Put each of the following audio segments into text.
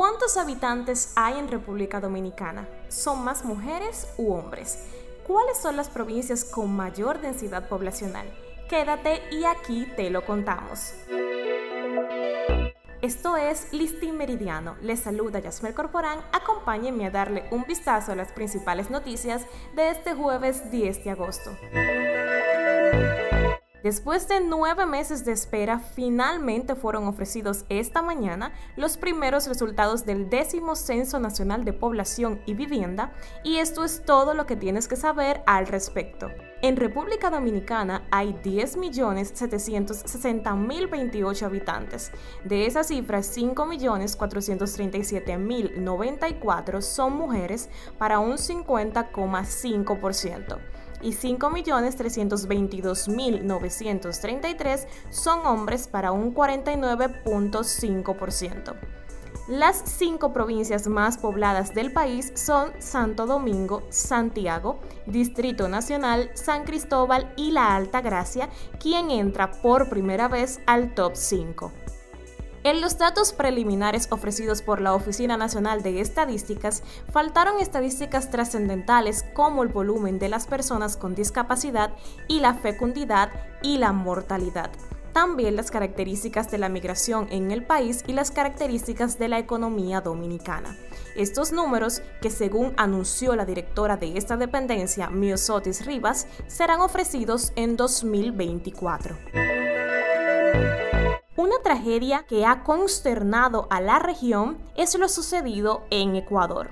¿Cuántos habitantes hay en República Dominicana? ¿Son más mujeres u hombres? ¿Cuáles son las provincias con mayor densidad poblacional? Quédate y aquí te lo contamos. Esto es Listín Meridiano. Les saluda Yasmer Corporán. Acompáñenme a darle un vistazo a las principales noticias de este jueves 10 de agosto. Después de nueve meses de espera, finalmente fueron ofrecidos esta mañana los primeros resultados del décimo Censo Nacional de Población y Vivienda y esto es todo lo que tienes que saber al respecto. En República Dominicana hay 10.760.028 habitantes. De esa cifra, 5.437.094 son mujeres para un 50,5% y 5.322.933 son hombres para un 49.5%. Las cinco provincias más pobladas del país son Santo Domingo, Santiago, Distrito Nacional, San Cristóbal y La Alta Gracia, quien entra por primera vez al top 5. En los datos preliminares ofrecidos por la Oficina Nacional de Estadísticas, faltaron estadísticas trascendentales como el volumen de las personas con discapacidad y la fecundidad y la mortalidad. También las características de la migración en el país y las características de la economía dominicana. Estos números, que según anunció la directora de esta dependencia, Miosotis Rivas, serán ofrecidos en 2024. Una tragedia que ha consternado a la región es lo sucedido en Ecuador.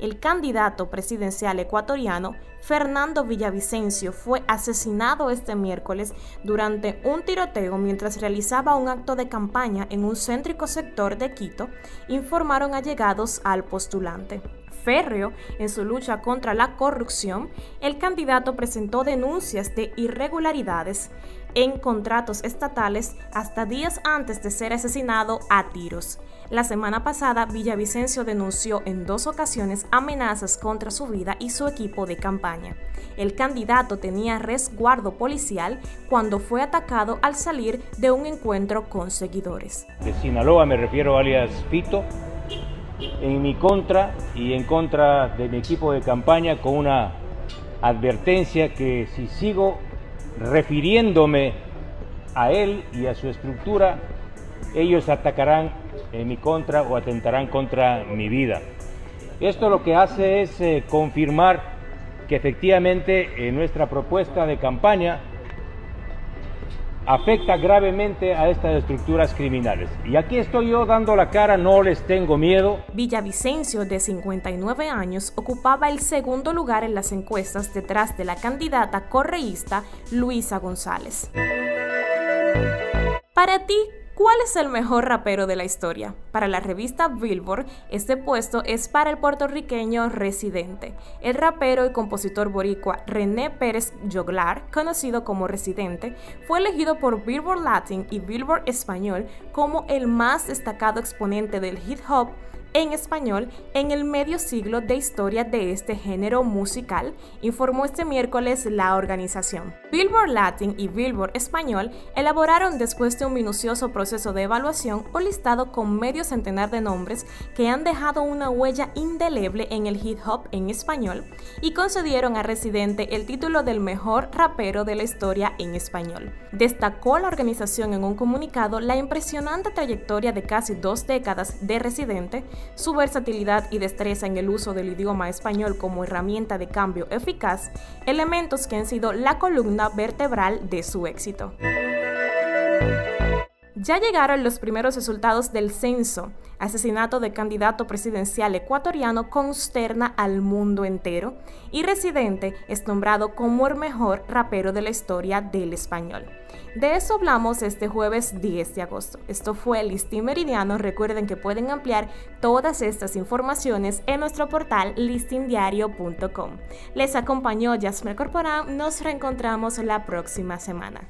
El candidato presidencial ecuatoriano Fernando Villavicencio fue asesinado este miércoles durante un tiroteo mientras realizaba un acto de campaña en un céntrico sector de Quito, informaron allegados al postulante férreo en su lucha contra la corrupción, el candidato presentó denuncias de irregularidades en contratos estatales hasta días antes de ser asesinado a tiros. La semana pasada, Villavicencio denunció en dos ocasiones amenazas contra su vida y su equipo de campaña. El candidato tenía resguardo policial cuando fue atacado al salir de un encuentro con seguidores. De Sinaloa me refiero alias Fito, en mi contra y en contra de mi equipo de campaña con una advertencia que si sigo refiriéndome a él y a su estructura, ellos atacarán en mi contra o atentarán contra mi vida. Esto lo que hace es eh, confirmar que efectivamente en nuestra propuesta de campaña afecta gravemente a estas estructuras criminales. Y aquí estoy yo dando la cara, no les tengo miedo. Villavicencio, de 59 años, ocupaba el segundo lugar en las encuestas detrás de la candidata correísta Luisa González. Para ti, ¿Cuál es el mejor rapero de la historia? Para la revista Billboard, este puesto es para el puertorriqueño Residente. El rapero y compositor boricua René Pérez Joglar, conocido como Residente, fue elegido por Billboard Latin y Billboard Español como el más destacado exponente del hip hop en español en el medio siglo de historia de este género musical, informó este miércoles la organización. Billboard Latin y Billboard Español elaboraron después de un minucioso proceso de evaluación un listado con medio centenar de nombres que han dejado una huella indeleble en el hip hop en español y concedieron a Residente el título del mejor rapero de la historia en español. Destacó la organización en un comunicado la impresionante trayectoria de casi dos décadas de Residente, su versatilidad y destreza en el uso del idioma español como herramienta de cambio eficaz, elementos que han sido la columna vertebral de su éxito. Ya llegaron los primeros resultados del censo. Asesinato de candidato presidencial ecuatoriano consterna al mundo entero y Residente es nombrado como el mejor rapero de la historia del español. De eso hablamos este jueves 10 de agosto. Esto fue el Listín Meridiano. Recuerden que pueden ampliar todas estas informaciones en nuestro portal listindiario.com. Les acompañó Jasmine Corporán. Nos reencontramos la próxima semana.